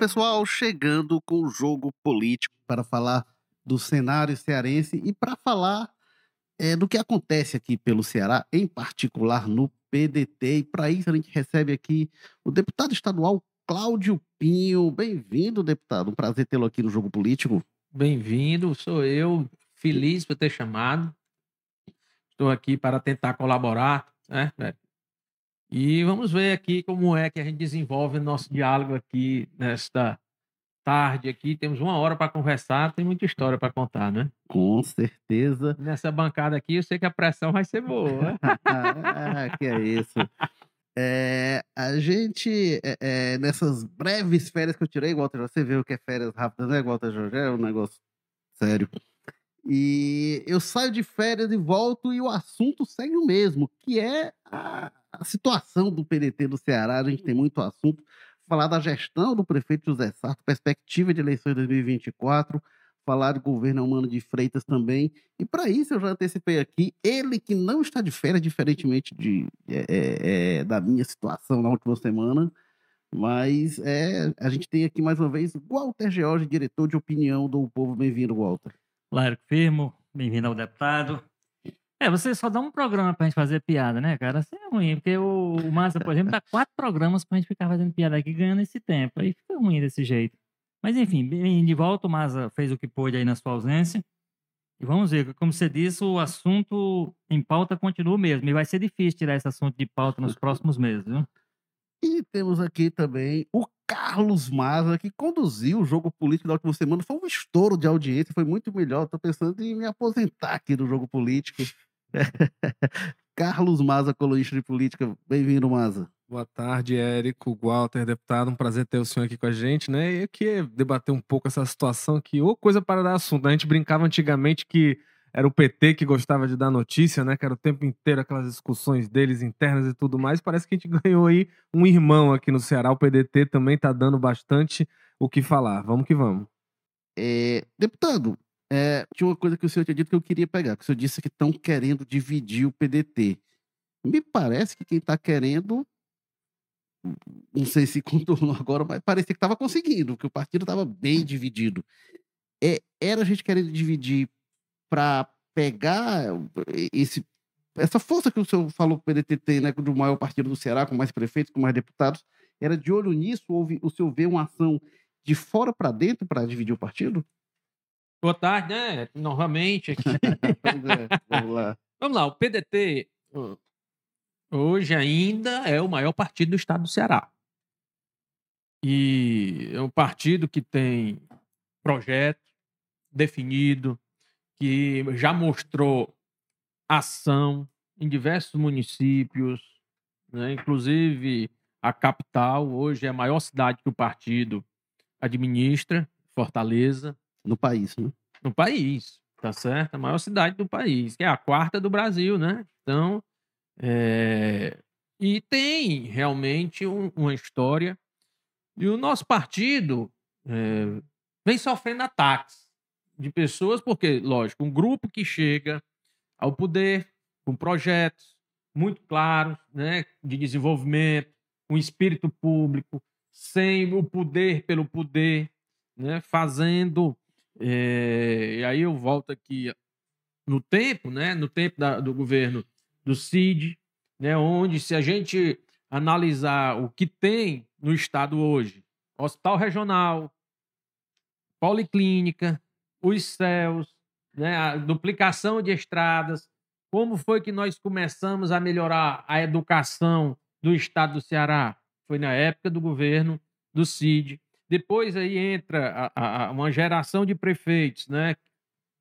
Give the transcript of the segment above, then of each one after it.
pessoal, chegando com o jogo político para falar do cenário cearense e para falar é, do que acontece aqui pelo Ceará, em particular no PDT. E para isso a gente recebe aqui o deputado estadual Cláudio Pinho. Bem-vindo, deputado. Um prazer tê-lo aqui no Jogo Político. Bem-vindo, sou eu. Feliz por ter chamado. Estou aqui para tentar colaborar, né? E vamos ver aqui como é que a gente desenvolve o nosso diálogo aqui nesta tarde aqui. Temos uma hora para conversar, tem muita história para contar, né? Com certeza. Nessa bancada aqui, eu sei que a pressão vai ser boa. Ah, que é isso. É, a gente, é, é, nessas breves férias que eu tirei, Walter, você viu que é férias rápidas, né, Walter Jorge? É um negócio sério. E eu saio de férias e volto e o assunto segue o mesmo, que é a, a situação do PDT do Ceará. A gente tem muito assunto. Falar da gestão do prefeito José Sarto, perspectiva de eleições 2024, falar do governo Humano de Freitas também. E para isso eu já antecipei aqui, ele que não está de férias, diferentemente de, é, é, é, da minha situação na última semana, mas é, a gente tem aqui mais uma vez Walter George, diretor de opinião do Povo. Bem-vindo, Walter. Laico Firmo, bem-vindo ao deputado. É, você só dá um programa pra gente fazer piada, né, cara? Assim é ruim, porque o, o Massa, por exemplo, dá quatro programas pra gente ficar fazendo piada aqui, ganhando esse tempo. Aí fica ruim desse jeito. Mas enfim, bem de volta, o Massa fez o que pôde aí na sua ausência. E vamos ver, como você disse, o assunto em pauta continua mesmo. E vai ser difícil tirar esse assunto de pauta nos próximos meses, viu? E temos aqui também o Carlos Maza, que conduziu o jogo político da última semana. Foi um estouro de audiência, foi muito melhor. Estou pensando em me aposentar aqui do jogo político. Carlos Maza, colunista de política. Bem-vindo, Maza. Boa tarde, Érico, Walter, deputado. Um prazer ter o senhor aqui com a gente, né? E aqui debater um pouco essa situação aqui, ou coisa para dar assunto. A gente brincava antigamente que era o PT que gostava de dar notícia, né? Que era o tempo inteiro aquelas discussões deles internas e tudo mais. Parece que a gente ganhou aí um irmão aqui no Ceará. O PDT também tá dando bastante o que falar. Vamos que vamos. É, deputado, é, tinha uma coisa que o senhor tinha dito que eu queria pegar, que o senhor disse que estão querendo dividir o PDT. Me parece que quem está querendo, não sei se contornou agora, mas parecia que estava conseguindo, que o partido estava bem dividido. É, era a gente querendo dividir para pegar esse, essa força que o senhor falou que o PDT tem, né, do maior partido do Ceará, com mais prefeitos, com mais deputados, era de olho nisso? Houve, o senhor vê uma ação de fora para dentro para dividir o partido? Boa tarde, né? Novamente aqui. é, vamos lá. Vamos lá, o PDT hoje ainda é o maior partido do estado do Ceará. E é um partido que tem projeto definido, que já mostrou ação em diversos municípios, né? inclusive a capital, hoje é a maior cidade que o partido administra, Fortaleza. No país, né? No país, tá certo? A maior cidade do país, que é a quarta do Brasil, né? Então, é... e tem realmente um, uma história. E o nosso partido é... vem sofrendo ataques de pessoas, porque, lógico, um grupo que chega ao poder com projetos muito claros, né, de desenvolvimento, com espírito público, sem o poder pelo poder, né, fazendo é, e aí eu volto aqui no tempo, né? No tempo da, do governo do CID, né? Onde se a gente analisar o que tem no estado hoje, hospital regional, policlínica, os céus, né? A duplicação de estradas, como foi que nós começamos a melhorar a educação do estado do Ceará? Foi na época do governo do CID, depois aí entra a, a, uma geração de prefeitos, né?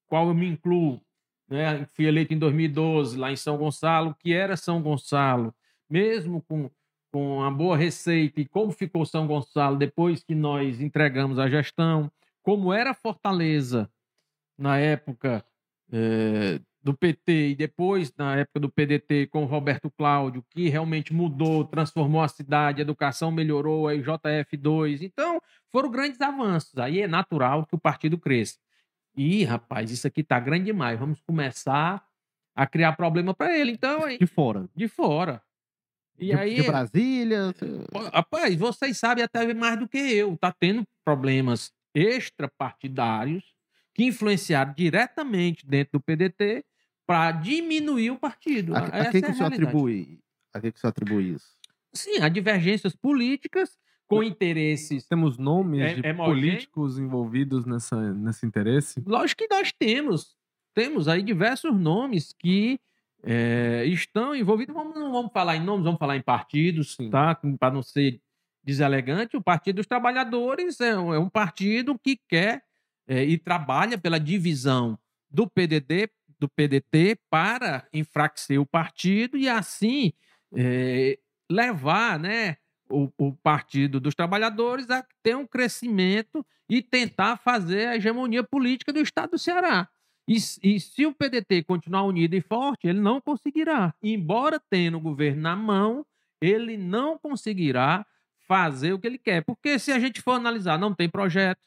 Qual eu me incluo, né? Fui eleito em 2012 lá em São Gonçalo, que era São Gonçalo, mesmo com com uma boa receita e como ficou São Gonçalo depois que nós entregamos a gestão, como era Fortaleza na época é, do PT e depois na época do PDT com o Roberto Cláudio, que realmente mudou, transformou a cidade, a educação melhorou, a JF2. Então, foram grandes avanços. Aí é natural que o partido cresça. E, rapaz, isso aqui tá grande demais. Vamos começar a criar problema para ele. Então, aí, de fora. De fora. E de, aí, de Brasília. Rapaz, vocês sabem até mais do que eu. Tá tendo problemas extrapartidários que influenciaram diretamente dentro do PDT para diminuir o partido. A, a quem é que o senhor atribui? A quem que o senhor atribui isso? Sim, há divergências políticas com interesses. Temos nomes É- de é políticos envolvidos nessa, nesse interesse? Lógico que nós temos. Temos aí diversos nomes que é, estão envolvidos. Vamos, não vamos falar em nomes, vamos falar em partidos, Sim. tá? Para não ser deselegante. O Partido dos Trabalhadores é um, é um partido que quer é, e trabalha pela divisão do PDT, do PDT para enfraquecer o partido e assim é, levar, né? O, o Partido dos Trabalhadores a ter um crescimento e tentar fazer a hegemonia política do Estado do Ceará. E, e se o PDT continuar unido e forte, ele não conseguirá. Embora tendo o governo na mão, ele não conseguirá fazer o que ele quer. Porque se a gente for analisar, não tem projeto.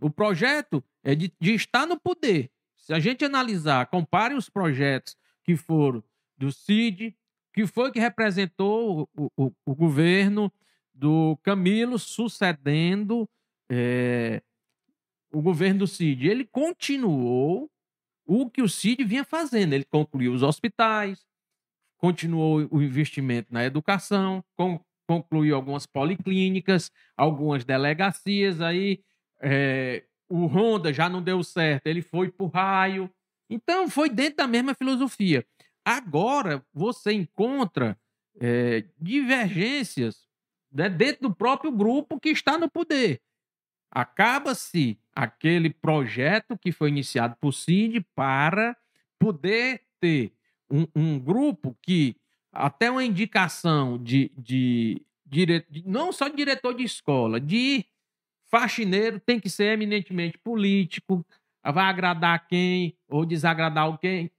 O projeto é de, de estar no poder. Se a gente analisar, compare os projetos que foram do CID, que foi que representou o, o- o governo do Camilo sucedendo eh, o governo do Cid. Ele continuou o que o Cid vinha fazendo. Ele concluiu os hospitais, continuou o investimento na educação, con- concluiu algumas policlínicas, algumas delegacias. Aí eh, o Honda já não deu certo, ele foi para o raio. Então, foi dentro da mesma filosofia. Agora, você encontra eh, divergências né, dentro do próprio grupo que está no poder. Acaba-se aquele projeto que foi iniciado por Cid para poder ter um, um grupo que, até uma indicação de, de, dire- de- não só de diretor de escola, de faxineiro, tem que ser eminentemente político, vai agradar quem ou desagradar alguém.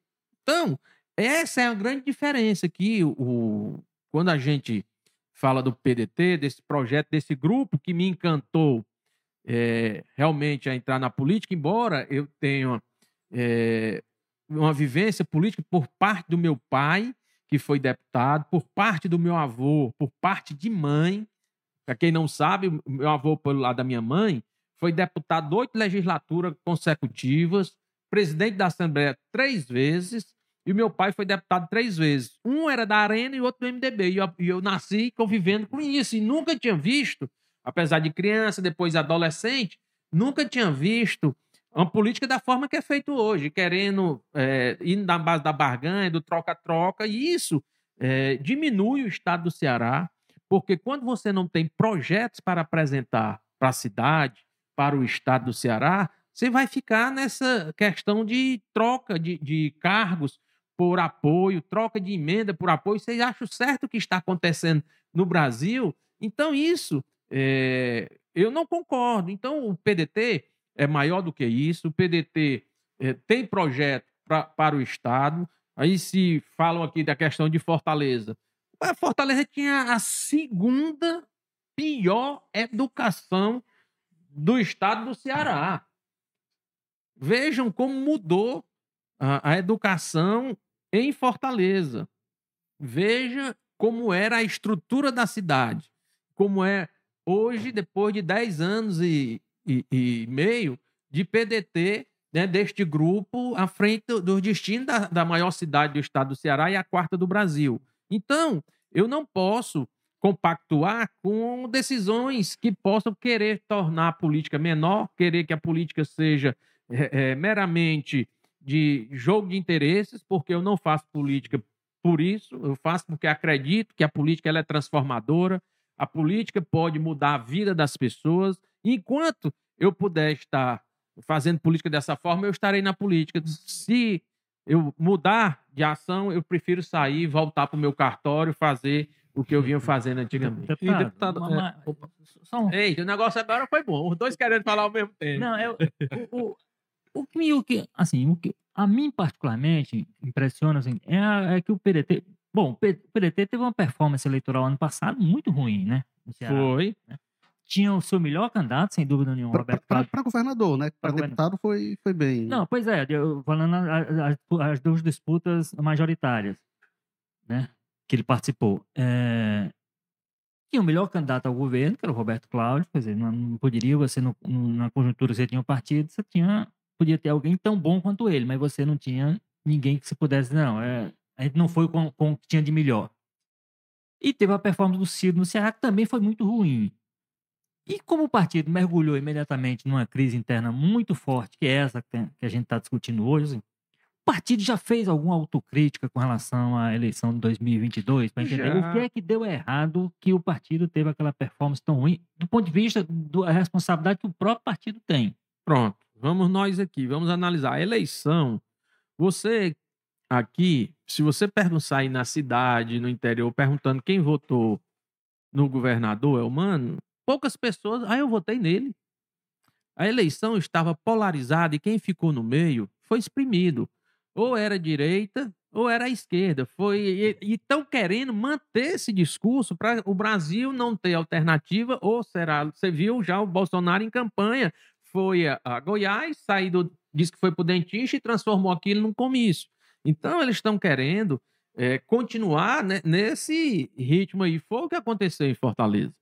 Então, essa é a grande diferença que o, quando a gente fala do PDT, desse projeto, desse grupo que me encantou é, realmente a entrar na política, embora eu tenha é, uma vivência política por parte do meu pai, que foi deputado, por parte do meu avô, por parte de mãe. Para quem não sabe, meu avô, pelo lado da minha mãe, foi deputado oito legislaturas consecutivas, presidente da Assembleia três vezes, e meu pai foi deputado três vezes. Um era da Arena e outro do MDB. E eu, e eu nasci convivendo com isso. E nunca tinha visto, apesar de criança, depois adolescente, nunca tinha visto uma política da forma que é feito hoje, querendo é, ir na base da barganha, do troca-troca. E isso é, diminui o estado do Ceará, porque quando você não tem projetos para apresentar para a cidade, para o estado do Ceará, você vai ficar nessa questão de troca de, de cargos por apoio, troca de emenda por apoio. Vocês acham certo o que está acontecendo no Brasil? Então, isso é, eu não concordo. Então, o PDT é maior do que isso. O PDT é, tem projeto pra, para o Estado. Aí se falam aqui da questão de Fortaleza. A Fortaleza tinha a segunda pior educação do estado do Ceará. Vejam como mudou a, a educação em Fortaleza. Veja como era a estrutura da cidade, como é hoje, depois de 10 anos e, e, e meio de PDT, né, deste grupo, à frente do- dos destinos da, da maior cidade do estado do Ceará e a quarta do Brasil. Então, eu não posso compactuar com decisões que possam querer tornar a política menor, querer que a política seja é, é, meramente de jogo de interesses, porque eu não faço política por isso, eu faço porque acredito que a política ela é transformadora, a política pode mudar a vida das pessoas. Enquanto eu puder estar fazendo política dessa forma, eu estarei na política. Se eu mudar de ação, eu prefiro sair, voltar para o meu cartório, fazer o que eu vinha fazendo antigamente. E, deputado, uma- é, só um- Ei, o negócio agora foi bom. Os dois querendo falar ao mesmo tempo. Não, eu, o, o, o que me, o que, assim, o que a mim particularmente impressiona, assim, é, a- é que o PDT, bom, o o PDT teve uma performance eleitoral ano passado muito ruim, né? Ceará. Foi. Tinha o seu melhor candidato, sem dúvida nenhuma, Roberto Cláudio. Para governador, né? Para Pra deputado foi, foi bem. Não, pois é, eu, falando as, as duas disputas majoritárias, né? que ele participou, é, tinha o melhor candidato ao governo, que era o Roberto Cláudio, quer dizer, não, não poderia você, no, na conjuntura que você tinha um partido, você tinha, podia ter alguém tão bom quanto ele, mas você não tinha ninguém que você pudesse, não, é, a gente não foi com, com o que tinha de melhor. E teve a performance do Ciro no Ceará, que também foi muito ruim. E como o partido mergulhou imediatamente numa crise interna muito forte, que é essa que a gente está discutindo hoje, assim, o partido já fez alguma autocrítica com relação à eleição de 2022 para entender Já. o que é que deu errado que o partido teve aquela performance tão ruim, do ponto de vista da responsabilidade que o próprio partido tem. Pronto, vamos nós aqui, vamos analisar. A eleição, você aqui, se você perguntar aí na cidade, no interior, perguntando quem votou no governador, é humano, poucas pessoas, ah, eu votei nele. A eleição estava polarizada e quem ficou no meio foi exprimido. Ou era direita ou era a esquerda. Foi e estão querendo manter esse discurso para o Brasil não ter alternativa ou será, você viu já o Bolsonaro em campanha foi a, a Goiás, saiu, disse que foi para o dentista e transformou aquilo num comício. Então, eles estão querendo eh, continuar né, nesse ritmo aí. Foi o que aconteceu em Fortaleza,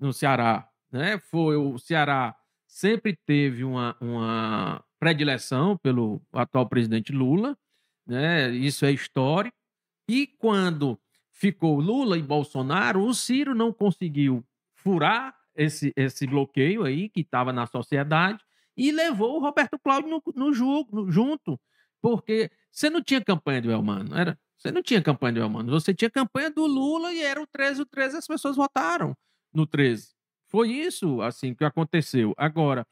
no Ceará. Né? Foi o Ceará sempre teve uma, uma predileção pelo atual presidente Lula, né? isso é histórico. E quando ficou Lula e Bolsonaro, o Ciro não conseguiu furar esse, esse bloqueio aí que estava na sociedade e levou o Roberto Cláudio no, no, ju- no- junto, porque você não tinha campanha do Elmano, era? Você não tinha campanha do Elmano, você tinha campanha do Lula e era o 13, o 13 as pessoas votaram no 13. Foi isso, assim, que aconteceu. Agora,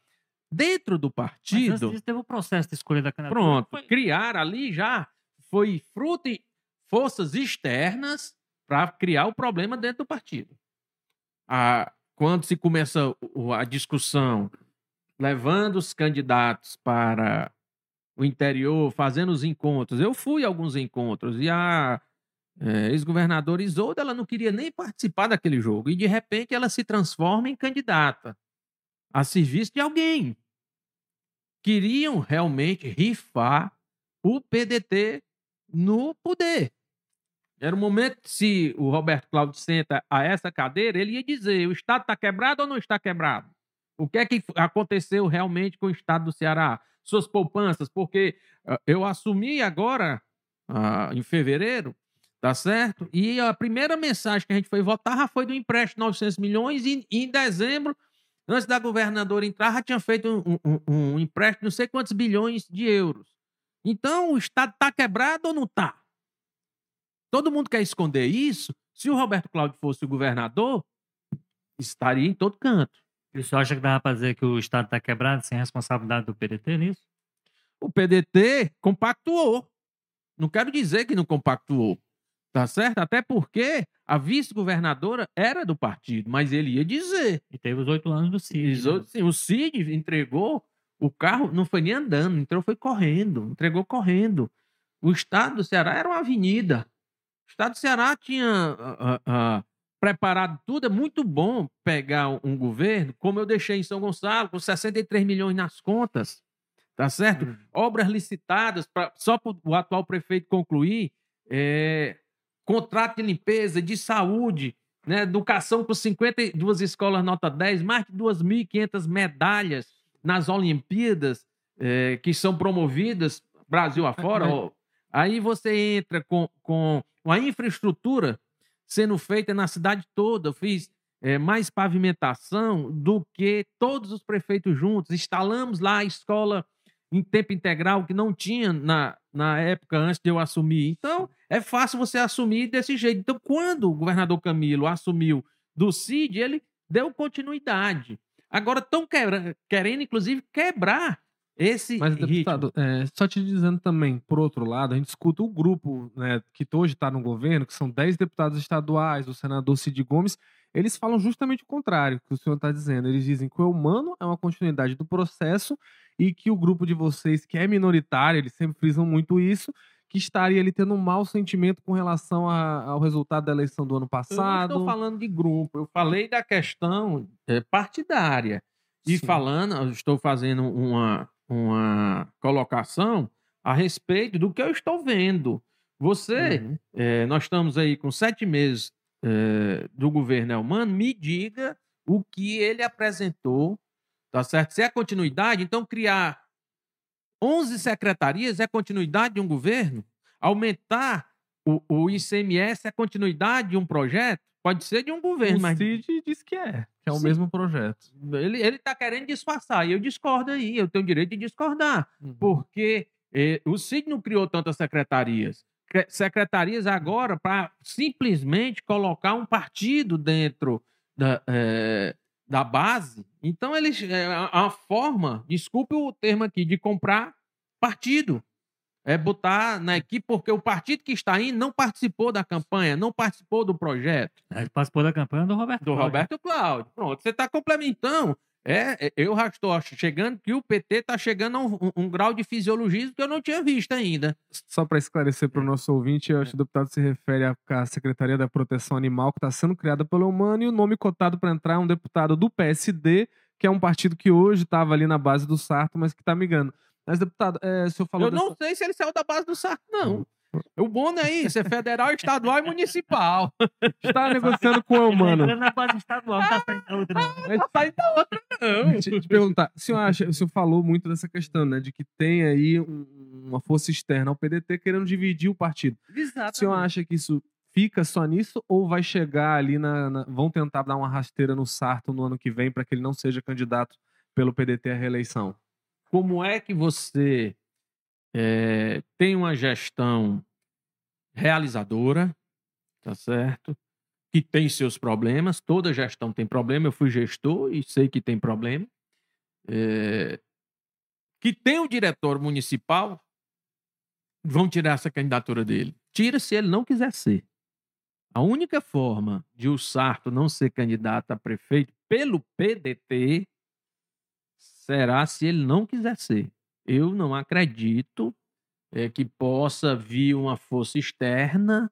dentro do Mas partido... disso, teve o processo de escolha da candidatura. Pronto, Foi- criar ali já foi fruto de forças externas para criar o problema dentro do partido. A, quando se começa a discussão levando os candidatos para o interior, fazendo os encontros, eu fui a alguns encontros e a eh, ex-governadora Isolda ela não queria nem participar daquele jogo e de repente ela se transforma em candidata a serviço de alguém queriam realmente rifar o PDT no poder. Era o momento se o Roberto Cláudio senta a essa cadeira, ele ia dizer: o Estado está quebrado ou não está quebrado? O que é que aconteceu realmente com o Estado do Ceará? Suas poupanças, porque ah, eu assumi agora, ah, em fevereiro, tá certo? E a primeira mensagem que a gente foi votar foi do empréstimo de 900 milhões, e em dezembro antes da governadora entrar, já tinha feito um, um- um empréstimo de não sei quantos bilhões de euros. Então, o Estado está quebrado ou não está? Todo mundo quer esconder isso. Se o Roberto Cláudio fosse o governador, estaria em todo canto. O senhor acha que dava para dizer que o Estado está quebrado sem responsabilidade do PDT nisso? O PDT compactuou. Não quero dizer que não compactuou. Tá certo? Até porque a vice-governadora era do partido, mas ele ia dizer. E teve os oito anos do Cid. Né? sim, o Cid entregou o carro, não foi nem andando, entrou, foi correndo, entregou correndo. O estado do Ceará era uma avenida. O estado do Ceará tinha ah, ah, ah, preparado tudo. É muito bom pegar um- governo, como eu deixei em São Gonçalo, com 63 milhões nas contas, tá certo? Obras licitadas pra, só para o atual prefeito concluir, é, contrato de limpeza, de saúde, né, educação com 52 escolas nota 10, mais de 2.500 medalhas nas Olimpíadas eh, que são promovidas Brasil afora. mas- ó. Aí você entra com, com a infraestrutura sendo feita na cidade toda. Eu fiz eh, mais pavimentação do que todos os prefeitos juntos. Instalamos lá a escola em tempo integral que não tinha na, na época antes de eu assumir. Então, é fácil você assumir desse jeito. Então, quando o governador Camilo assumiu do CID, ele deu continuidade. Agora estão querendo, inclusive, quebrar esse Mas, deputado, é, só te dizendo também, por outro lado, a gente escuta o grupo né, que hoje está no governo, que são 10 deputados estaduais, o senador Cid Gomes, eles falam justamente o contrário que o senhor está dizendo. Eles dizem que o humano é uma continuidade do processo e que o grupo de vocês, que é minoritário, eles sempre frisam muito isso, que estaria ali tendo um mau sentimento com relação a- ao resultado da eleição do ano Eu não passado. estou falando de grupo, eu falei da questão eh, partidária. E Sim. falando, estou fazendo uma, uma colocação a respeito do que eu estou vendo. Você, Uhum. eh, nós estamos aí com sete meses eh, do governo Elmano, me diga o que ele apresentou, tá certo? Se é continuidade, então criar 11 secretarias é continuidade de um governo? Aumentar o, o ICMS é continuidade de um projeto? Pode ser de um governo, O mas Cid diz que é, é o Sim. mesmo projeto. ele, ele tá querendo disfarçar, e eu discordo aí, eu tenho o direito de discordar, porque eh, o Cid não criou tantas secretarias. Cre- Secretarias agora para simplesmente colocar um partido dentro da, eh, da base. Então, eles, é a a forma, desculpe o termo aqui, de comprar partido. É botar na equipe, porque o partido que está aí não participou da campanha, não participou do projeto Ele participou da campanha do Roberto do Cláudio. Roberto Cláudio. Pronto, você está complementando. É, é, eu já estou chegando que o PT está chegando a um, um- um grau de fisiologismo que eu não tinha visto ainda. Só para esclarecer para o nosso ouvinte, eu acho que o deputado se refere à, à Secretaria da Proteção Animal, que está sendo criada pelo Humano, e o nome cotado para entrar é um deputado do PSD, que é um partido que hoje estava ali na base do Sarto, mas que está migrando. Mas, deputado, é, o senhor falou eu dessa- não sei se ele saiu da base do Sarto, não. O bom é isso, é federal, estadual e municipal. está negociando com o tá Humano. na base estadual, não tá saindo da outra, não. Não sai da outra, não. te, te perguntar, o senhor acha, o senhor falou muito dessa questão, né, de que tem aí um- uma força externa ao PDT querendo dividir o partido. O senhor acha que isso fica só nisso ou vai chegar ali na, na- vão tentar dar uma rasteira no Sarto no ano que vem para que ele não seja candidato pelo PDT à reeleição? Como é que você eh, tem uma gestão realizadora, tá certo? Que tem seus problemas, toda gestão tem problema. Eu fui gestor e sei que tem problema. Eh, que tem o diretor municipal, vão tirar essa candidatura dele. Tira se ele não quiser ser. A única forma de o Sarto não ser candidato a prefeito pelo PDT será se ele não quiser ser. Eu não acredito eh, que possa vir uma força externa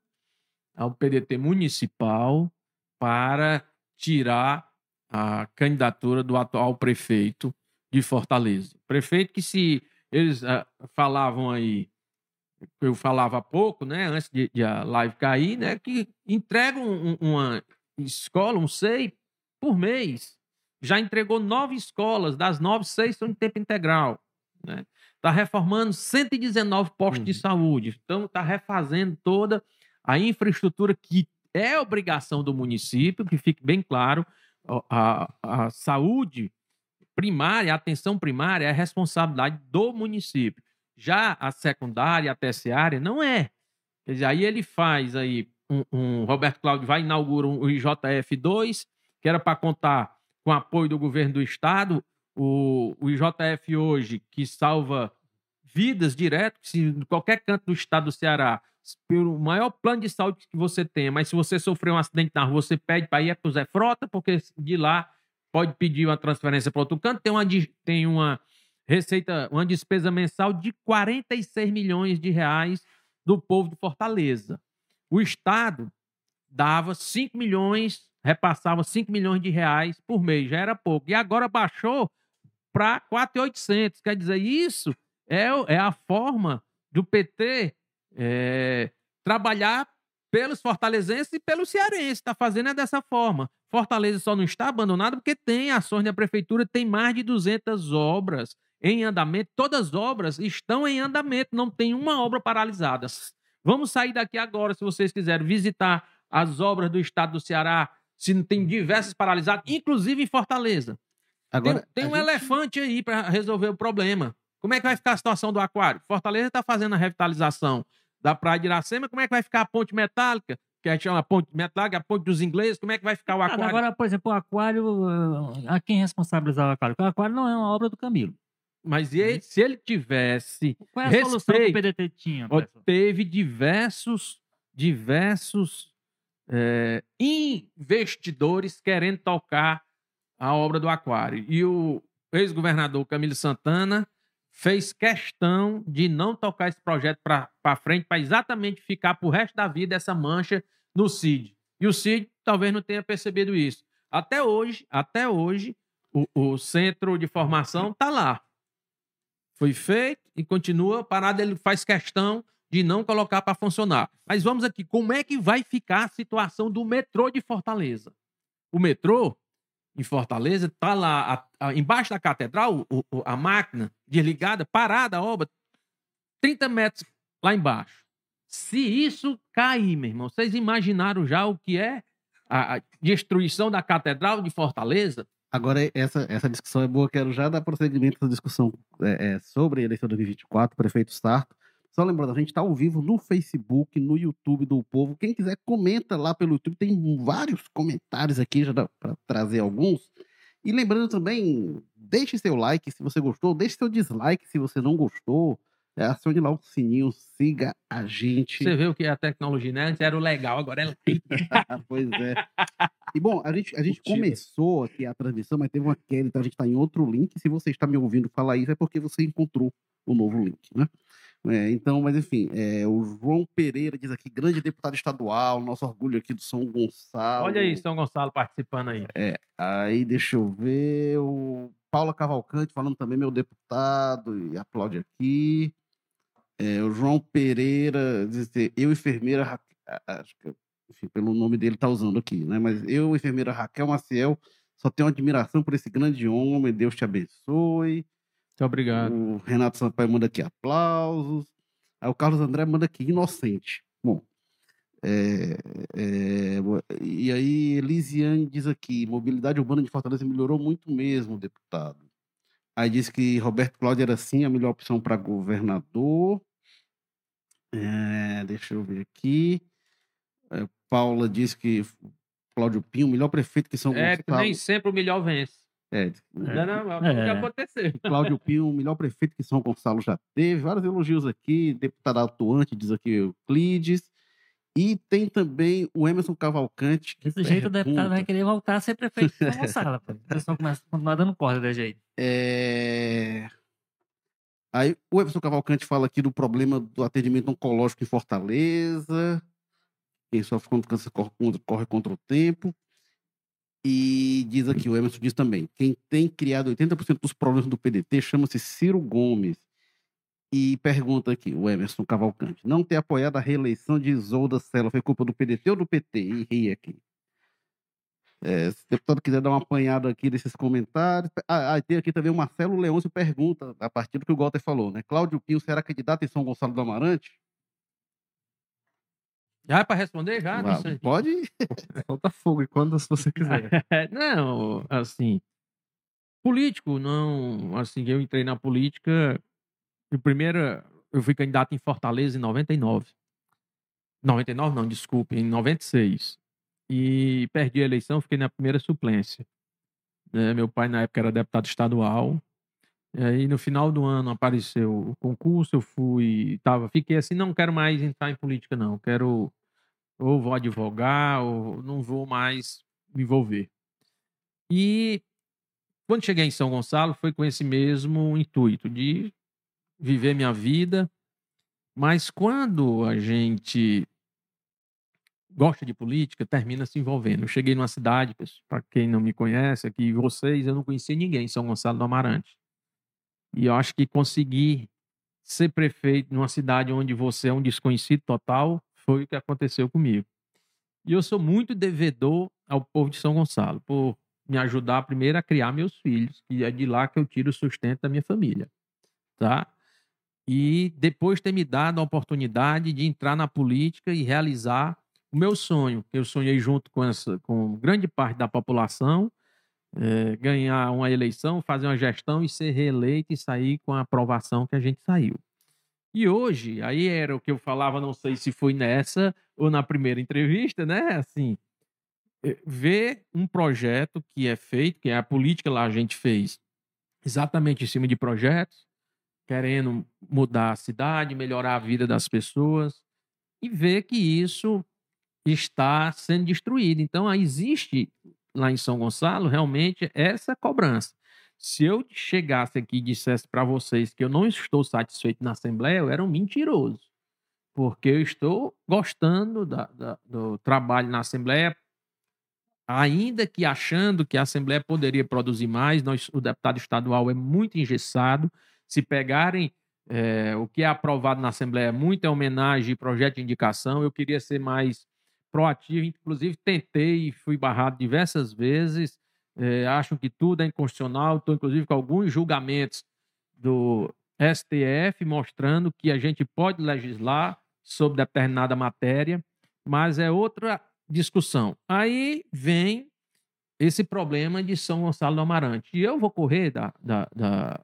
ao PDT municipal para tirar a candidatura do atual prefeito de Fortaleza. Prefeito que se eles ah, falavam aí, eu falava há pouco, né, antes de, de a live cair, né, que entregam um- uma escola, um SEI, por mês. Já entregou nove escolas, das nove, seis são de tempo integral. Está reformando 119 postos de Uhum. saúde. Então, está refazendo toda a infraestrutura que é obrigação do município, que fique bem claro, a, a saúde primária, a atenção primária é responsabilidade do município. Já a secundária, a terciária, não é. Quer dizer, aí ele faz aí, um, um- Roberto Cláudio vai inaugurar um IJF2, que era para contar com apoio do governo do estado, o, o IJF hoje, que salva vidas direto, se em qualquer canto do estado do Ceará, pelo maior plano de saúde que você tenha, mas se você sofrer um acidente na rua, você pede para ir para o Zé Frota, porque de lá pode pedir uma transferência para outro canto, tem uma, tem uma receita, uma despesa mensal de 46 milhões de reais do povo de Fortaleza. O Estado dava 5 milhões, repassava 5 milhões de reais por mês, já era pouco. E agora baixou para 4.800. Quer dizer, isso é, é a forma do PT é, trabalhar pelos fortalezenses e pelos cearenses. Está fazendo é dessa forma. Fortaleza só não está abandonado porque tem ações da prefeitura, tem mais de 200 obras em andamento. Todas as obras estão em andamento, não tem uma obra paralisada. Vamos sair daqui agora, se vocês quiserem visitar as obras do estado do Ceará, se tem diversas paralisadas, inclusive em Fortaleza. Agora, tem tem um gente- elefante aí para resolver o problema. Como é que vai ficar a situação do aquário? Fortaleza está fazendo a revitalização da Praia de Iracema. Como é que vai ficar a ponte metálica? Que a gente chama a ponte metálica, a ponte dos ingleses. Como é que vai ficar o aquário? Agora, por exemplo, o aquário, ah, a quem responsabilizar o aquário? Porque o aquário não é uma obra do Camilo. Mas e ele- se ele tivesse Qual é a solução que o Respeito. PDT tinha? Teve diversos, diversos eh, investidores querendo tocar a obra do aquário. E o ex-governador Camilo Santana fez questão de não tocar esse projeto para frente, para exatamente ficar para o resto da vida essa mancha no CID. E o CID talvez não tenha percebido isso. Até hoje, até hoje, o, o centro de formação está lá. Foi feito e continua parado. Ele faz questão de não colocar para funcionar. Mas vamos aqui, como é que vai ficar a situação do metrô de Fortaleza? O metrô em Fortaleza está lá a, a, embaixo da catedral, o, o, a máquina desligada, parada a obra, 30 metros lá embaixo. Se isso cair, meu irmão, vocês imaginaram já o que é a, a destruição da catedral de Fortaleza? Agora, essa, essa discussão é boa, quero já dar prosseguimento à discussão é, é, sobre a eleição de 2024, prefeito Sarto. Só lembrando, a gente está ao vivo no Facebook, no YouTube do Povo. Quem quiser, comenta lá pelo YouTube. Tem vários comentários aqui, já dá para trazer alguns. E lembrando também, deixe seu like se você gostou, deixe seu dislike se você não gostou. É, acione lá o sininho, siga a gente. Você o que é a tecnologia, né? Antes era o legal, agora é pois é. E bom, a gente, a gente começou aqui a transmissão, mas teve uma queda, então a gente está em outro link. Se você está me ouvindo falar isso, é porque você encontrou o novo link, né? É, então, mas enfim, é, o João Pereira diz aqui, grande deputado estadual, nosso orgulho aqui do São Gonçalo. Olha aí, São Gonçalo participando aí. É, aí deixa eu ver, o Paula Cavalcante falando também, meu deputado, e aplaude aqui. É, o João Pereira diz eu, enfermeira, acho que, enfim, pelo nome dele tá usando aqui, né? Mas eu, enfermeira Raquel Maciel, só tenho admiração por esse grande homem, Deus te abençoe. Muito obrigado. O Renato Sampaio manda aqui aplausos. Aí o Carlos André manda aqui inocente. Bom. É, é, e aí, Elisiane diz aqui: mobilidade urbana de Fortaleza melhorou muito mesmo, deputado. Aí diz que Roberto Cláudio era sim a melhor opção para governador. É, deixa eu ver aqui. É, Paula diz que Cláudio Pinho, o melhor prefeito que São é, Gonçalo. nem sempre o melhor vence. É, não, não, não, é. aconteceu. Cláudio Pinho, o melhor prefeito que São Gonçalo já teve. Vários elogios aqui. Deputado atuante, diz aqui Euclides. E tem também o Emerson Cavalcante. Desse jeito pergunta... o deputado vai querer voltar a ser prefeito de São Gonçalo. O pessoal começa a continuar dando corda desse jeito. É... Aí o Emerson Cavalcante fala aqui do problema do atendimento oncológico em Fortaleza. Quem sofre com câncer corre contra o tempo. E diz aqui, o Emerson diz também, quem tem criado 80% dos problemas do PDT chama-se Ciro Gomes. E pergunta aqui, o Emerson Cavalcante, não ter apoiado a reeleição de Isolda Sela foi culpa do PDT ou do PT? E ri aqui. É, se o deputado quiser dar uma apanhada aqui desses comentários. Ah, ah, tem aqui também o Marcelo Leôncio pergunta, a partir do que o Walter falou, né? Cláudio Pinho será candidato em São Gonçalo do Amarante? Já é para responder? Já? Ah, pode? Falta fogo, e quando você quiser. não, assim. Político, não. Assim, eu entrei na política. De primeira, eu fui candidato em Fortaleza em 99. 99, não, desculpe, em 96. E perdi a eleição, fiquei na primeira suplência. É, meu pai, na época, era deputado estadual. E aí, no final do ano, apareceu o concurso, eu fui, tava, fiquei assim, não quero mais entrar em política, não. Quero, ou vou advogar, ou não vou mais me envolver. E quando cheguei em São Gonçalo, foi com esse mesmo intuito de viver minha vida. Mas quando a gente gosta de política, termina se envolvendo. Eu cheguei numa cidade, para quem não me conhece, aqui vocês, eu não conhecia ninguém em São Gonçalo do Amarante. E eu acho que conseguir ser prefeito numa cidade onde você é um desconhecido total foi o que aconteceu comigo. E eu sou muito devedor ao povo de São Gonçalo por me ajudar primeiro a criar meus filhos, que é de lá que eu tiro o sustento da minha família, tá? E depois ter me dado a oportunidade de entrar na política e realizar o meu sonho, que eu sonhei junto com essa com grande parte da população é, ganhar uma eleição, fazer uma gestão e ser reeleito e sair com a aprovação que a gente saiu. E hoje, aí era o que eu falava, não sei se foi nessa ou na primeira entrevista, né? Assim, eh, ver um projeto que é feito, que é a política lá a gente fez exatamente em cima de projetos, querendo mudar a cidade, melhorar a vida das pessoas, e ver que isso está sendo destruído. Então, existe lá em São Gonçalo, realmente, essa cobrança. Se eu chegasse aqui e dissesse para vocês que eu não estou satisfeito na Assembleia, eu era um mentiroso. Porque eu estou gostando da, da, do trabalho na Assembleia, ainda que achando que a Assembleia poderia produzir mais, nós, o deputado estadual é muito engessado. Se pegarem É, o que é aprovado na Assembleia é muito é homenagem e projeto de indicação. Eu queria ser mais proativo, inclusive tentei e fui barrado diversas vezes. É, acham que tudo é inconstitucional. Estou, inclusive, com alguns julgamentos do STF mostrando que a gente pode legislar sobre determinada matéria, mas é outra discussão. Aí vem esse problema de São Gonçalo do Amarante. E eu vou correr da, da, da,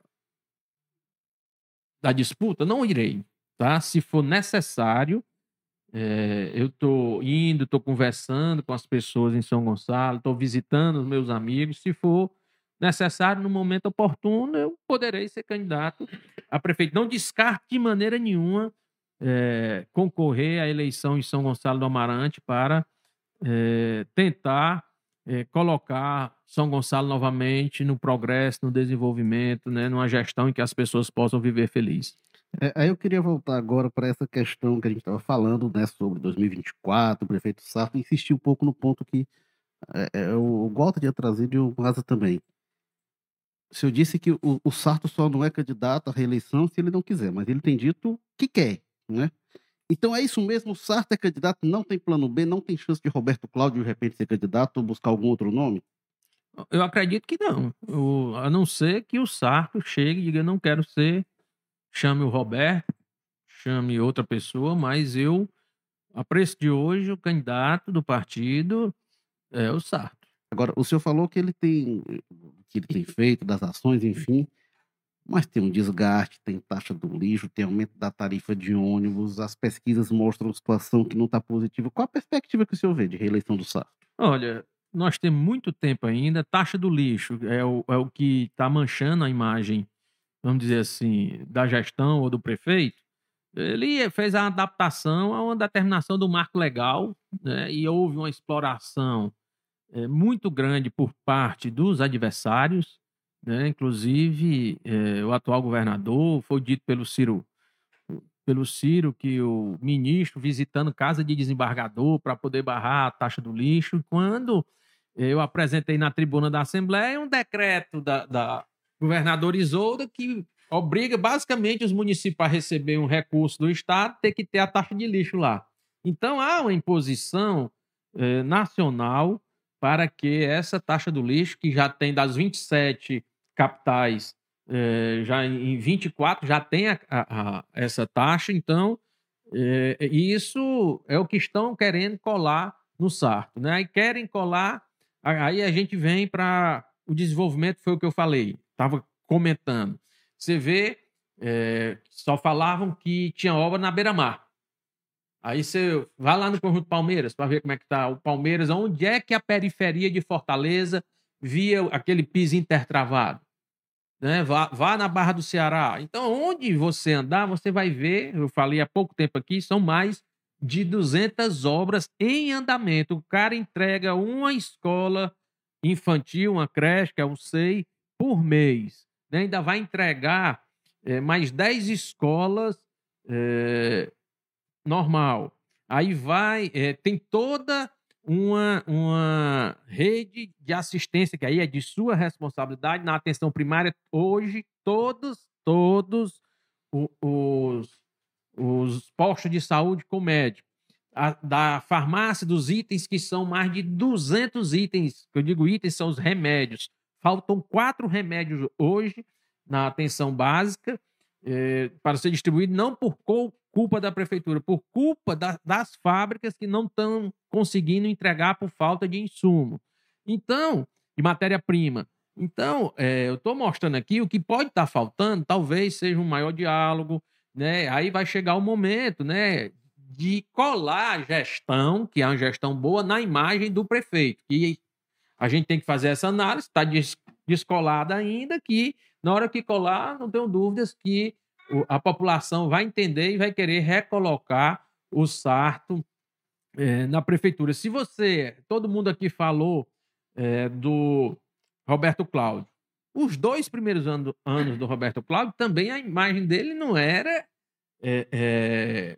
da disputa? Não irei. Tá? Se for necessário, é, eu estou indo, estou conversando com as pessoas em São Gonçalo, estou visitando os meus amigos. Se for necessário, no momento oportuno, eu poderei ser candidato a prefeito. Não descarte de maneira nenhuma é, concorrer à eleição em São Gonçalo do Amarante para é, tentar colocar São Gonçalo novamente no progresso, no desenvolvimento, né, numa gestão em que as pessoas possam viver felizes. É, aí eu queria voltar agora para essa questão que a gente estava falando, né, sobre 2024, o prefeito Sarto, insistir um pouco no ponto que é, é, o Walter tinha trazido e o Maza também. O senhor disse que o, o Sarto só não é candidato à reeleição se ele não quiser, mas ele tem dito que quer, né? Então é isso mesmo, o Sarto é candidato, não tem plano B, não tem chance de Roberto Cláudio de repente ser candidato ou buscar algum outro nome? Eu acredito que não. O, a não ser que o Sarto chegue e diga, não quero ser, chame o Roberto, chame outra pessoa, mas eu, a preço de hoje, o candidato do partido é o Sarto. Agora, o senhor falou que ele tem que ele tem feito, das ações, enfim, mas tem um desgaste, tem taxa do lixo, tem aumento da tarifa de ônibus, as pesquisas mostram situação que não está positiva. Qual a perspectiva que o senhor vê de reeleição do Sarto? Olha, nós temos muito tempo ainda. Taxa do lixo é o, é o que está manchando a imagem, vamos dizer assim, da gestão ou do prefeito. Ele fez a adaptação a uma determinação do marco legal né, e houve uma exploração é, muito grande por parte dos adversários, né? inclusive é, o atual governador, foi dito pelo Ciro, pelo Ciro que o ministro visitando casa de desembargador para poder barrar a taxa do lixo, quando eu apresentei na tribuna da Assembleia um decreto da, da governadora Isolda que obriga basicamente os municípios a receber um recurso do Estado, ter que ter a taxa de lixo lá. Então há uma imposição eh, nacional para que essa taxa do lixo, que já tem das 27 capitais, eh, já em 24 já tem a, a, a, essa taxa, então eh, isso é o que estão querendo colar no Sarto, né? E querem colar, aí a gente vem para o desenvolvimento, foi o que eu falei, estava comentando. Você vê, eh, só falavam que tinha obra na beira-mar. Aí você vai lá no conjunto Palmeiras para ver como é que está o Palmeiras, onde é que a periferia de Fortaleza via aquele piso intertravado. Né? Vá, vá na Barra do Ceará. Então, onde você andar, você vai ver, eu falei há pouco tempo aqui, são mais de 200 obras em andamento. O cara entrega uma escola infantil, uma creche, que é um SEI, por mês. Né? Ainda vai entregar é, mais 10 escolas é, normal. Aí vai, é, tem toda uma, uma rede de assistência, que aí é de sua responsabilidade na atenção primária. Hoje, todos, todos os, os postos de saúde com médico, a, da farmácia, dos itens, que são mais de 200 itens, que eu digo itens, são os remédios. Faltam quatro remédios hoje na atenção básica é, para ser distribuído, não por culpa da prefeitura, por culpa da, das fábricas que não estão conseguindo entregar por falta de insumo. Então, de matéria-prima. Então, é, eu estou mostrando aqui o que pode estar tá faltando, talvez seja um maior diálogo, né? Aí vai chegar o momento, né, de colar a gestão, que é uma gestão boa, na imagem do prefeito. Que a gente tem que fazer essa análise, está descolada ainda, que na hora que colar, não tenho dúvidas que a população vai entender e vai querer recolocar o Sarto é, na prefeitura. Se você, todo mundo aqui falou é, do Roberto Cláudio, os dois primeiros anos, do Roberto Cláudio, também a imagem dele não era é,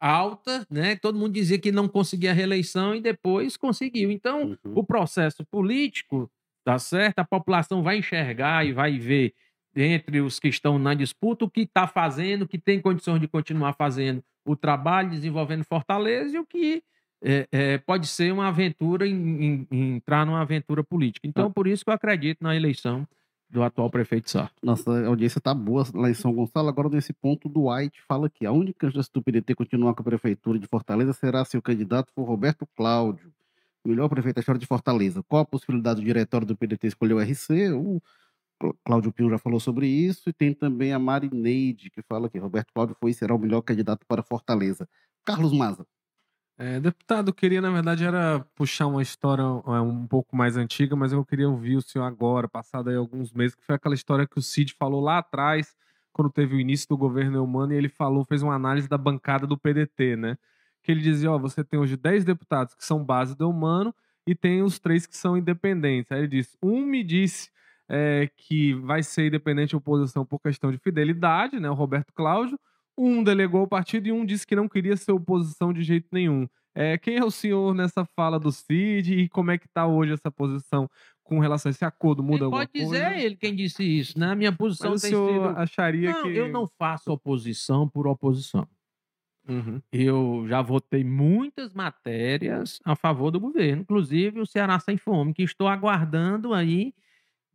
alta, né? Todo mundo dizia que não conseguia a reeleição e depois conseguiu. Então, uhum. o processo político, tá certo? A população vai enxergar e vai ver entre os que estão na disputa, o que está fazendo, o que tem condições de continuar fazendo o trabalho, desenvolvendo Fortaleza, e o que é, é, pode ser uma aventura, em, em- em entrar numa aventura política. Então, por isso que eu acredito na eleição do atual prefeito Sarto. Nossa audiência tá boa lá em São Gonçalo. Agora, nesse ponto, do White fala que a única chance do PDT continuar com a prefeitura de Fortaleza será se o candidato for Roberto Cláudio, melhor prefeito da história de Fortaleza. Qual a possibilidade do diretório do PDT escolher o RC? O Clá- Cláudio Pio já falou sobre isso. E tem também a Marineide, que fala que Roberto Cláudio foi e será o melhor candidato para Fortaleza. Carlos Maza. É, deputado, eu queria, na verdade, era puxar uma história é, um pouco mais antiga, mas eu queria ouvir o senhor agora, passado aí alguns meses, que foi aquela história que o Cid falou lá atrás, quando teve o início do governo Eumano, e ele falou, fez uma análise da bancada do PDT, né? Que ele dizia, ó, você tem hoje 10 deputados que são base do Eumano e tem os três que são independentes. Aí ele disse, um me disse é, que vai ser independente de oposição por questão de fidelidade, né? O Roberto Cláudio. Um delegou o partido e um disse que não queria ser oposição de jeito nenhum. É, quem é o senhor nessa fala do Cid e como é que está hoje essa posição com relação a esse acordo? Muda Ele alguma pode dizer, coisa? é ele quem disse isso, né? A minha posição Mas o senhor sido... acharia Não, que... eu não faço oposição por oposição. Uhum. Eu já votei muitas matérias a favor do governo, inclusive o Ceará Sem Fome, que estou aguardando aí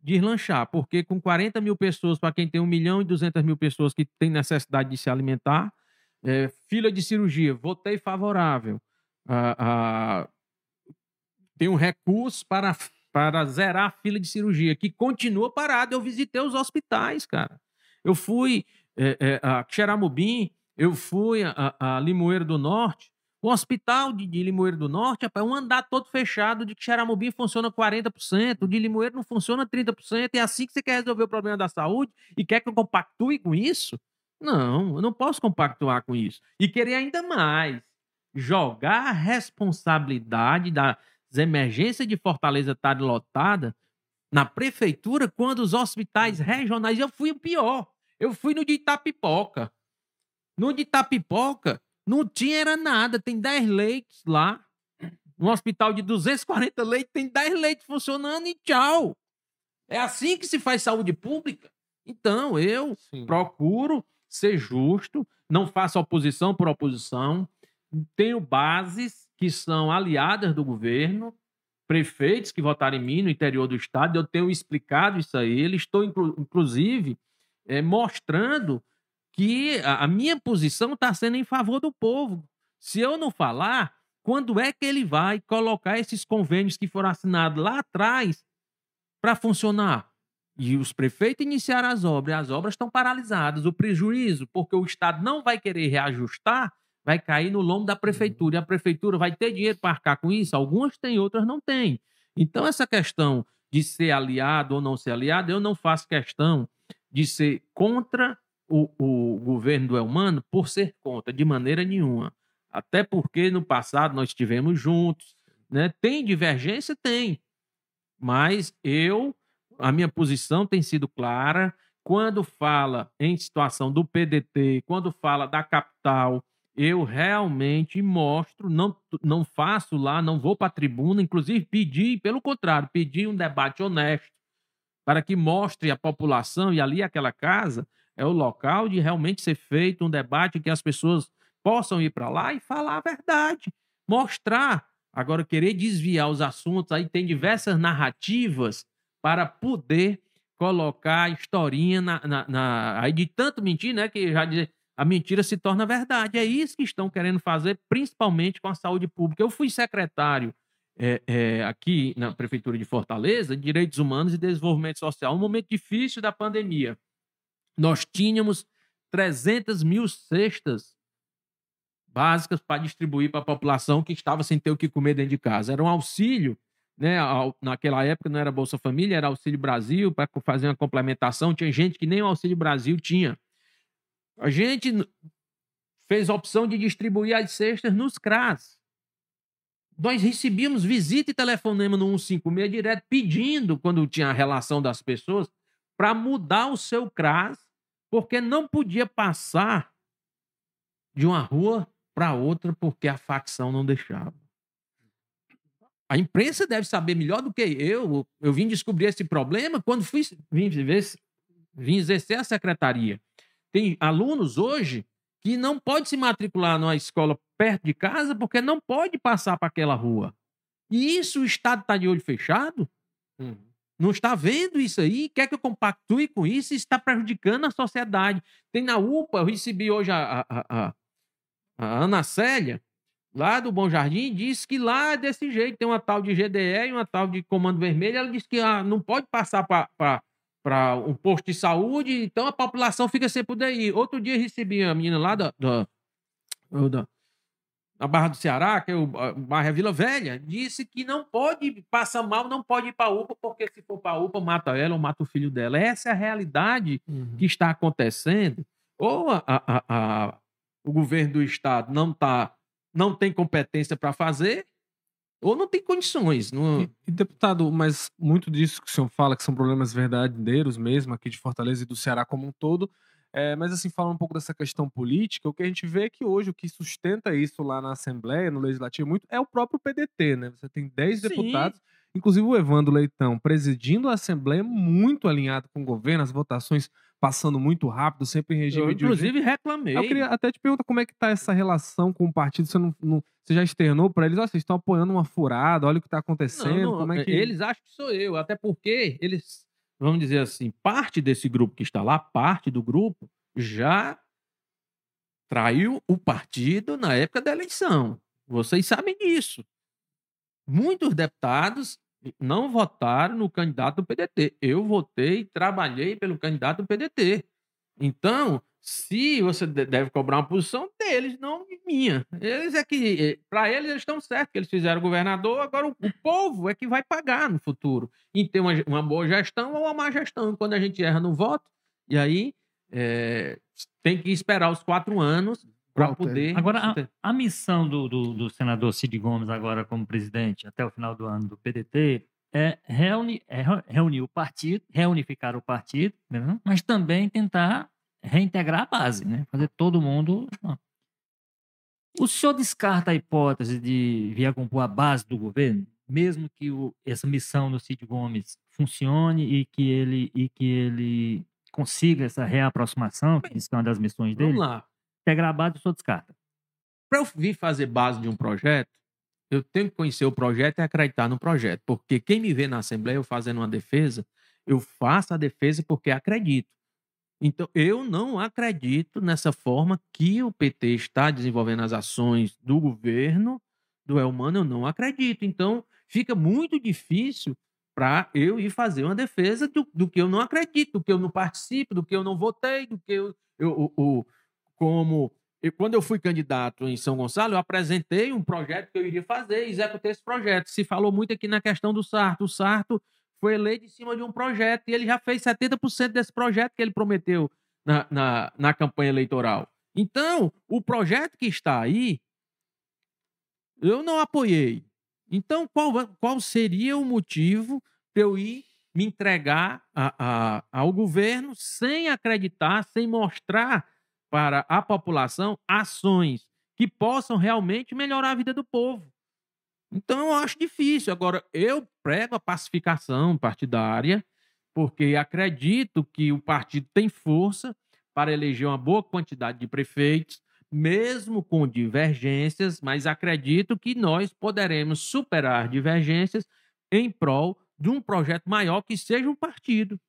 deslanchar, porque com 40 mil pessoas, para quem tem 1 milhão e 200 mil pessoas que têm necessidade de se alimentar, é, fila de cirurgia, votei favorável. Ah, ah, tem um recurso para, para zerar a fila de cirurgia, que continua parado. Eu visitei os hospitais, cara. Eu fui é, é, a Xeramubim, eu fui a, a Limoeiro do Norte. O hospital de, de Limoeiro do Norte é um andar todo fechado, de Xeramubim funciona 40%, o de Limoeiro não funciona 30%. É assim que você quer resolver o problema da saúde e quer que eu compactue com isso? Não, eu não posso compactuar com isso. E querer ainda mais jogar a responsabilidade das emergências de Fortaleza estarem lotadas na prefeitura quando os hospitais regionais. Eu fui o pior. Eu fui no de Itapipoca. No de Itapipoca não tinha era nada. Tem 10 leitos lá. Um hospital de 240 leitos tem 10 leitos funcionando e tchau. É assim que se faz saúde pública. Então, eu Sim. procuro ser justo, não faço oposição por oposição, tenho bases que são aliadas do governo, prefeitos que votaram em mim no interior do estado, eu tenho explicado isso a eles, estou, inclu- inclusive, eh, mostrando que a, minha posição está sendo em favor do povo. Se eu não falar, quando é que ele vai colocar esses convênios que foram assinados lá atrás para funcionar? E os prefeitos iniciaram as obras, as obras estão paralisadas. O prejuízo, porque o Estado não vai querer reajustar, vai cair no lombo da prefeitura. E a prefeitura vai ter dinheiro para arcar com isso? Algumas têm, outras não têm. Então, essa questão de ser aliado ou não ser aliado, eu não faço questão de ser contra o, o governo do Elmano por ser contra, de maneira nenhuma. Até porque no passado nós estivemos juntos. Né? Tem divergência? Tem. Mas eu, a minha posição tem sido clara. Quando fala em situação do PDT, quando fala da capital, eu realmente mostro, não, não faço lá, não vou para a tribuna, inclusive pedi, pelo contrário, pedi um debate honesto para que mostre à população, e ali aquela casa é o local de realmente ser feito um debate que as pessoas possam ir para lá e falar a verdade, mostrar. Agora, querer desviar os assuntos, aí tem diversas narrativas para poder colocar historinha na, na, na- aí de tanto mentir, né, que já dizer, a mentira se torna verdade. É isso que estão querendo fazer, principalmente com a saúde pública. Eu fui secretário é, é, aqui na Prefeitura de Fortaleza, de Direitos Humanos e Desenvolvimento Social, um momento difícil da pandemia. Nós tínhamos 300 mil cestas básicas para distribuir para a população que estava sem ter o que comer dentro de casa. Era um auxílio, né? Naquela época não era Bolsa Família, era Auxílio Brasil para fazer uma complementação. Tinha gente que nem o Auxílio Brasil tinha. A gente fez a opção de distribuir as cestas nos CRAS. Nós recebíamos visita e telefonema no 156 direto pedindo, quando tinha a relação das pessoas, para mudar o seu CRAS, porque não podia passar de uma rua para outra porque a facção não deixava. A imprensa deve saber melhor do que eu. Eu vim descobrir esse problema quando fui vim vir exercer a secretaria. Tem alunos hoje que não pode se matricular numa escola perto de casa porque não pode passar para aquela rua. E isso o Estado está de olho fechado? Uhum. Não está vendo isso aí? Quer que eu compactue com isso? Está prejudicando a sociedade. Tem na UPA, eu recebi hoje a, a, a, a Ana Célia, lá do Bom Jardim, disse que lá é desse jeito. Tem uma tal de GDE e uma tal de Comando Vermelho. Ela disse que ah, não pode passar para um posto de saúde, então a população fica sem poder ir. Outro dia recebi a menina lá da, da, da na Barra do Ceará, que é o bairro é Vila Velha, disse que não pode passar mal, não pode ir para a UPA, porque se for para a UPA, mata ela ou mata o filho dela. Essa é a realidade Uhum. que está acontecendo. Ou a, a- a- o governo do estado não tá, não tem competência para fazer, ou não tem condições. Não... E, e, deputado, mas muito disso que o senhor fala, que são problemas verdadeiros mesmo, aqui de Fortaleza e do Ceará como um todo. É, mas, assim, falando um pouco dessa questão política, o que a gente vê é que hoje o que sustenta isso lá na Assembleia, no Legislativo, muito é o próprio PDT, né? Você tem 10 Sim. deputados, inclusive o Evandro Leitão, presidindo a Assembleia, muito alinhado com o governo, as votações passando muito rápido, sempre em regime Eu, de inclusive, reclamei. Eu queria até te perguntar como é que tá essa relação com o partido. Você, não, não- você já externou para eles? Ó, vocês estão apoiando uma furada, olha o que tá acontecendo. Não, não, como é que... Eles acham que sou eu, até porque eles, vamos dizer assim, parte desse grupo que está lá, parte do grupo, já traiu o partido na época da eleição. Vocês sabem disso. Muitos deputados não votaram no candidato do PDT. Eu votei, trabalhei pelo candidato do PDT. Então, se você de- deve cobrar uma posição deles, não de minha. Eles é que, para eles, eles estão certos que eles fizeram governador, agora o, o povo é que vai pagar no futuro. Em ter uma, uma boa gestão ou uma má gestão. Quando a gente erra no voto, e aí é, tem que esperar os quatro anos para Walter, poder. Agora, a, a missão do, do, do senador Cid Gomes, agora como presidente, até o final do ano do PDT, é, reuni, é re- reunir o partido, reunificar o partido, né? mas também tentar reintegrar a base, né? fazer todo mundo. O senhor descarta a hipótese de vir a compor a base do governo, mesmo que o- essa missão do Cid Gomes funcione e que ele, e que ele consiga essa reaproximação, que isso é uma das missões dele? Vamos lá. Integrar a base, o senhor descarta. Para eu vir fazer base de um projeto, eu tenho que conhecer o projeto e acreditar no projeto. Porque quem me vê na Assembleia eu fazendo uma defesa, eu faço a defesa porque acredito. Então, eu não acredito nessa forma que o PT está desenvolvendo as ações do governo do Elmano, eu não acredito. Então, fica muito difícil para eu ir fazer uma defesa do, do que eu não acredito, do que eu não participo, do que eu não votei, do que eu, eu o- o- como eu- quando eu fui candidato em São Gonçalo, eu apresentei um projeto que eu iria fazer executei esse projeto. Se falou muito aqui na questão do Sarto. O Sarto foi eleito em cima de um projeto e ele já fez 70% desse projeto que ele prometeu na, na, na campanha eleitoral. Então, o projeto que está aí, eu não apoiei. Então, qual, qual seria o motivo para eu ir me entregar a- a- ao governo sem acreditar, sem mostrar para a população ações que possam realmente melhorar a vida do povo? Então, eu acho difícil. Agora, eu prego a pacificação partidária, porque acredito que o partido tem força para eleger uma boa quantidade de prefeitos, mesmo com divergências, mas acredito que nós poderemos superar divergências em prol de um projeto maior que seja um partido.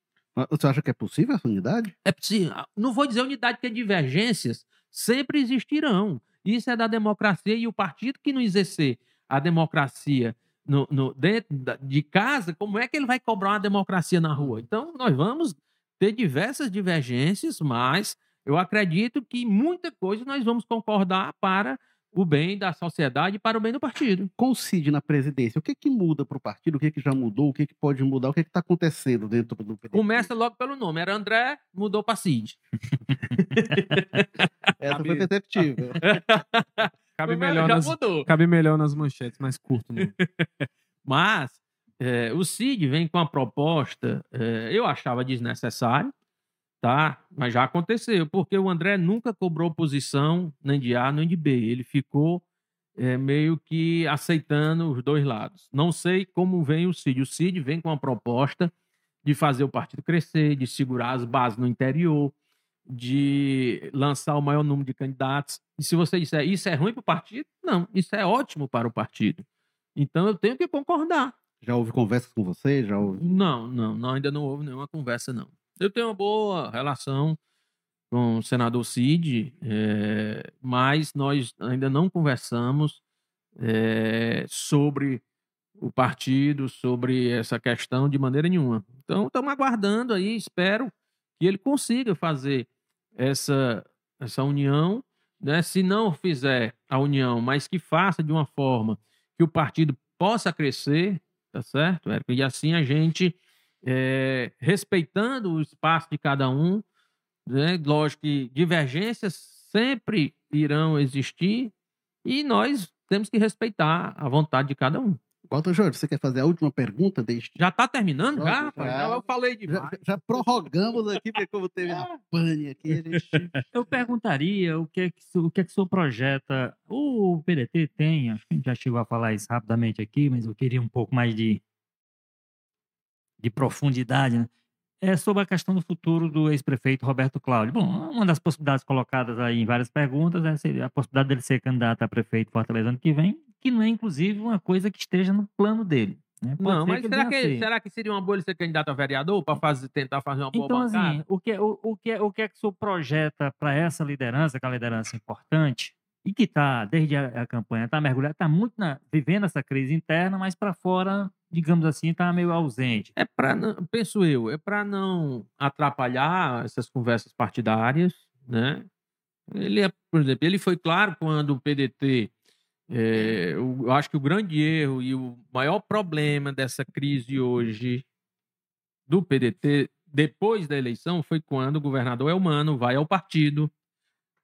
Você acha que é possível essa unidade? É possível. Não vou dizer unidade, porque divergências sempre existirão. Isso é da democracia e o partido que não exercer a democracia no, no- dentro de casa, como é que ele vai cobrar uma democracia na rua? Então, nós vamos ter diversas divergências, mas eu acredito que muita coisa nós vamos concordar para o bem da sociedade e para o bem do partido. Com o Cid na presidência, o que que muda para o partido? O que que já mudou? O que que pode mudar? O que que está acontecendo dentro do PDT? Começa logo pelo nome. Era André, mudou para Cid. Essa foi perceptível. Cabe melhor, nas, mudou. cabe melhor nas manchetes, mais curto. Né? Mas eh, o Cid vem com uma proposta, eh, eu achava desnecessário, tá? Mas já aconteceu, porque o André nunca cobrou posição nem de A nem de B. Ele ficou eh, meio que aceitando os dois lados. Não sei como vem o Cid. O Cid vem com uma proposta de fazer o partido crescer, de segurar as bases no interior, de lançar o maior número de candidatos. E se você disser isso é ruim para o partido, não, isso é ótimo para o partido. Então eu tenho que concordar. Já houve conversas com você? Já houve... Não, não, não, ainda não houve nenhuma conversa, não. Eu tenho uma boa relação com o senador Cid, é, mas nós ainda não conversamos é, sobre o partido, sobre essa questão de maneira nenhuma. Então, estamos aguardando aí, espero que ele consiga fazer essa, essa união, né? se não fizer a união, mas que faça de uma forma que o partido possa crescer, tá certo, Érico? E assim a gente, é, respeitando o espaço de cada um, né? lógico que divergências sempre irão existir e nós temos que respeitar a vontade de cada um. Walter Jorge, você quer fazer a última pergunta deste? Já está terminando? Já, Já, rapaz? já. Já eu falei Já, demais. já prorrogamos aqui, porque como teve a pane aqui, a gente... Eu perguntaria o que é que, o que é que o senhor projeta. O PDT tem, acho que a gente já chegou a falar isso rapidamente aqui, mas eu queria um pouco mais de, de profundidade, né? É sobre a questão do futuro do ex-prefeito Roberto Cláudio. Bom, uma das possibilidades colocadas aí em várias perguntas é a possibilidade dele ser candidato a prefeito de Fortaleza ano que vem, que não é, inclusive, uma coisa que esteja no plano dele. né? Não, mas ele será que, ser. será que seria uma boa ele ser candidato a vereador para fazer, tentar fazer uma boa Então, bancada? assim, o que, o, o, que, o que é que o senhor projeta para essa liderança, que é uma liderança importante, e que está, desde a, a campanha, está mergulhada, está muito na- vivendo essa crise interna, mas para fora, digamos assim, está meio ausente. É para, penso eu, é para não atrapalhar essas conversas partidárias, né? Ele, é, por exemplo, ele foi claro quando o PDT, é, eu eu acho que o grande erro e o maior problema dessa crise hoje do PDT, depois da eleição, foi quando o governador Elmano vai ao partido,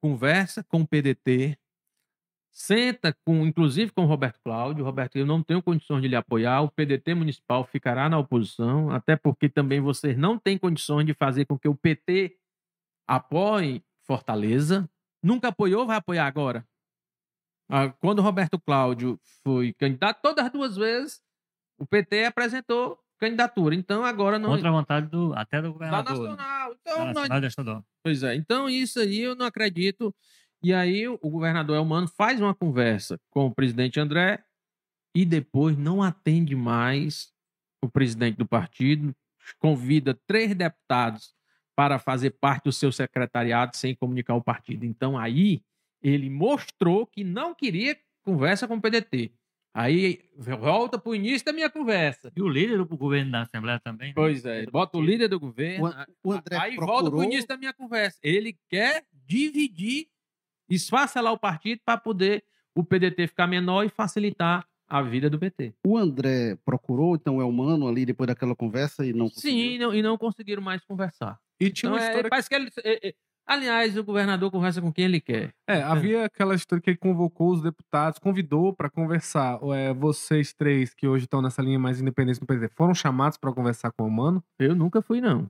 conversa com o PDT, senta com, inclusive com o Roberto Cláudio. Roberto, eu não tenho condições de lhe apoiar. O PDT municipal ficará na oposição, até porque também vocês não têm condições de fazer com que o PT apoie Fortaleza. Nunca apoiou, vai apoiar agora. Ah, Quando Roberto Cláudio foi candidato, todas as duas vezes o PT apresentou candidatura. Então agora não. Contra a vontade do, até do Da governador. né? nacional. Da Então, nós- nacional da estadual. Pois é. Então, isso aí eu não acredito. E aí, o governador Elmano faz uma conversa com o presidente André e depois não atende mais o presidente do partido, convida três deputados para fazer parte do seu secretariado sem comunicar o partido. Então, aí, ele mostrou que não queria conversa com o PDT. Aí, volta para o início da minha conversa. E o líder do governo da Assembleia também. né? Pois é, bota o líder do governo. O o André aí volta para o procurou- início da minha conversa. Ele quer dividir, esfacelar o partido para poder o PDT ficar menor e facilitar a vida do PT. O André procurou, então, o Elmano ali depois daquela conversa e não Sim, conseguiu? e não, e não conseguiram mais conversar. E tinha Então, uma é, história. parece que ele, é, é, aliás, o governador conversa com quem ele quer. É, havia aquela história que ele convocou os deputados, convidou para conversar. É, vocês três que hoje estão nessa linha mais independente do PT, foram chamados para conversar com o Mano? Eu nunca fui, não.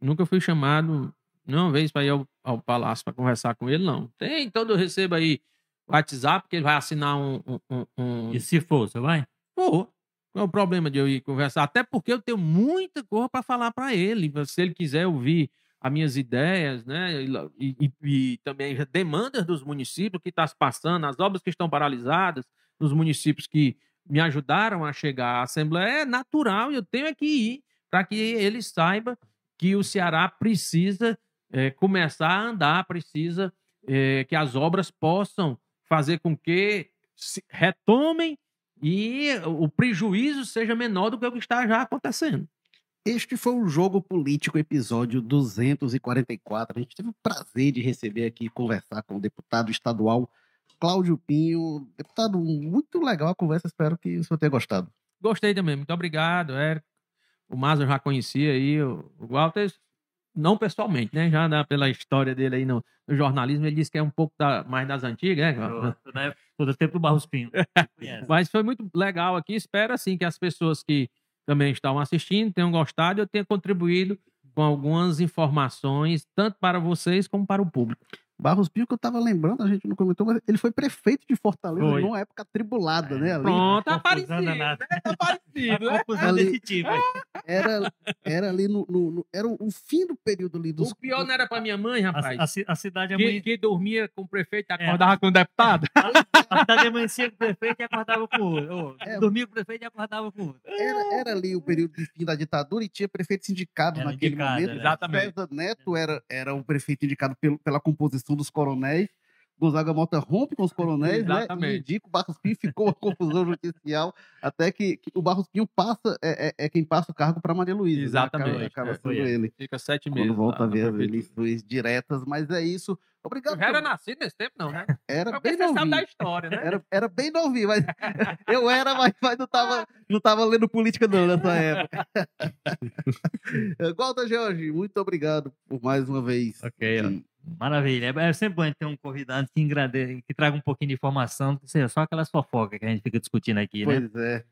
Nunca fui chamado nenhuma vez para ir ao, ao palácio para conversar com ele, não. Tem, todo eu recebo aí WhatsApp, que ele vai assinar um- um- um- um, E se for, você vai? Vou. Qual é o problema de eu ir conversar? Até porque eu tenho muita coisa para falar para ele. Se ele quiser ouvir as minhas ideias, né? E, e- e também as demandas dos municípios que está se passando, as obras que estão paralisadas, nos municípios que me ajudaram a chegar à Assembleia, é natural eu tenho é que ir para que ele saiba que o Ceará precisa eh, começar a andar, precisa eh, que as obras possam fazer com que retomem e o prejuízo seja menor do que o que está já acontecendo. Este foi o Jogo Político, episódio 244. A gente teve o prazer de receber aqui, conversar com o deputado estadual Cláudio Pinho. Deputado, muito legal a conversa, espero que o senhor tenha gostado. Gostei também, muito obrigado, Érico. O Mazo eu já conhecia aí, o Walter, não pessoalmente, né? Já na- pela história dele aí no, no jornalismo, ele disse que é um pouco da- mais das antigas, né? né? Todo tempo do Barros Pinho. Mas foi muito legal aqui. Espero assim que as pessoas que também estavam assistindo tenham gostado e eu tenha contribuído com algumas informações, tanto para vocês como para o público. Barros Pinho, que eu tava lembrando, a gente não comentou, mas ele foi prefeito de Fortaleza Foi. numa época atribulada, né? Ali Pronto, tá parecido. Né? Tá parecido, né? Confusão Ali- desse tipo. era, era ali no, no- no- Era o, o fim do período ali dos. O pior não era pra minha mãe, rapaz. A, a a cidade é que, que dormia com o prefeito e É. acordava com o deputado. A cidade amanhecia com o prefeito e acordava com o outro. É. Dormia com o prefeito e acordava com o outro. Era, era ali o período de fim da ditadura e tinha prefeito sindicado Era naquele indicado, momento. né? Exatamente. César Neto era, era o prefeito indicado pelo- pela composição dos coronéis. Gonzaga Mota rompe com os coronéis, né? E Exatamente. indica o Barros Pinho, ficou uma confusão judicial, até que, que o Barros Pinho passa, é, é- é quem passa o cargo para Maria Luísa. né? Exatamente, Acaba, acaba é, sendo foi ele. Fica sete meses. Quando volta a ver as eleições diretas, mas é isso. Obrigado. Eu já era também. nascido nesse tempo, não, né? Era Porque bem você sabe da novinho. história, né? Era, era bem novinho, mas eu era, mas, mas não, tava, não tava lendo política não nessa época. Walter Jorge, muito obrigado por mais uma vez. Ok, ó. Maravilha. É é sempre bom ter um convidado que, engrade... que traga um pouquinho de informação, que seja só aquelas fofocas que a gente fica discutindo aqui, né? Pois é.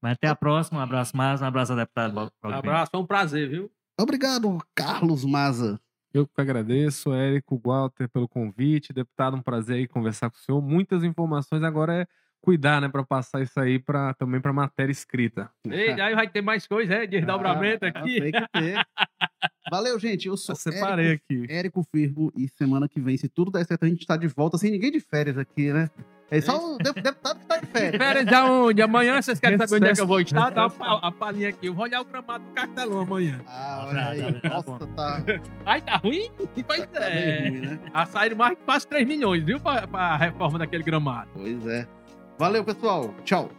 Mas até a próxima. Um abraço mais, um abraço deputado. Um abraço, foi um prazer, viu? Obrigado, Carlos Maza. Eu que agradeço, Érico, Walter, pelo convite. Deputado, um prazer aí conversar com o senhor. Muitas informações, agora é cuidar, né, para passar isso aí pra, também para matéria escrita. Ei, aí vai ter mais coisa, é? Desdobramento Ah, aqui. tem que ter. Valeu, gente. Eu sou Eu separei Érico, aqui. Érico Firmo e semana que vem, se tudo der certo, a gente tá de volta sem ninguém de férias aqui, né? É só o dep- deputado que tá de férias. Férias de onde? Amanhã vocês querem saber onde é que eu vou estar? Dá a palhinha aqui. Eu vou olhar o gramado do Castelão amanhã. Ah, olha aí. Tá Nossa, tá, Ai, tá ruim? Pois tá é. bem ruim, né? A saíram mais de quase 3 milhões, viu? Pra, pra reforma daquele gramado. Pois é. Valeu, pessoal. Tchau.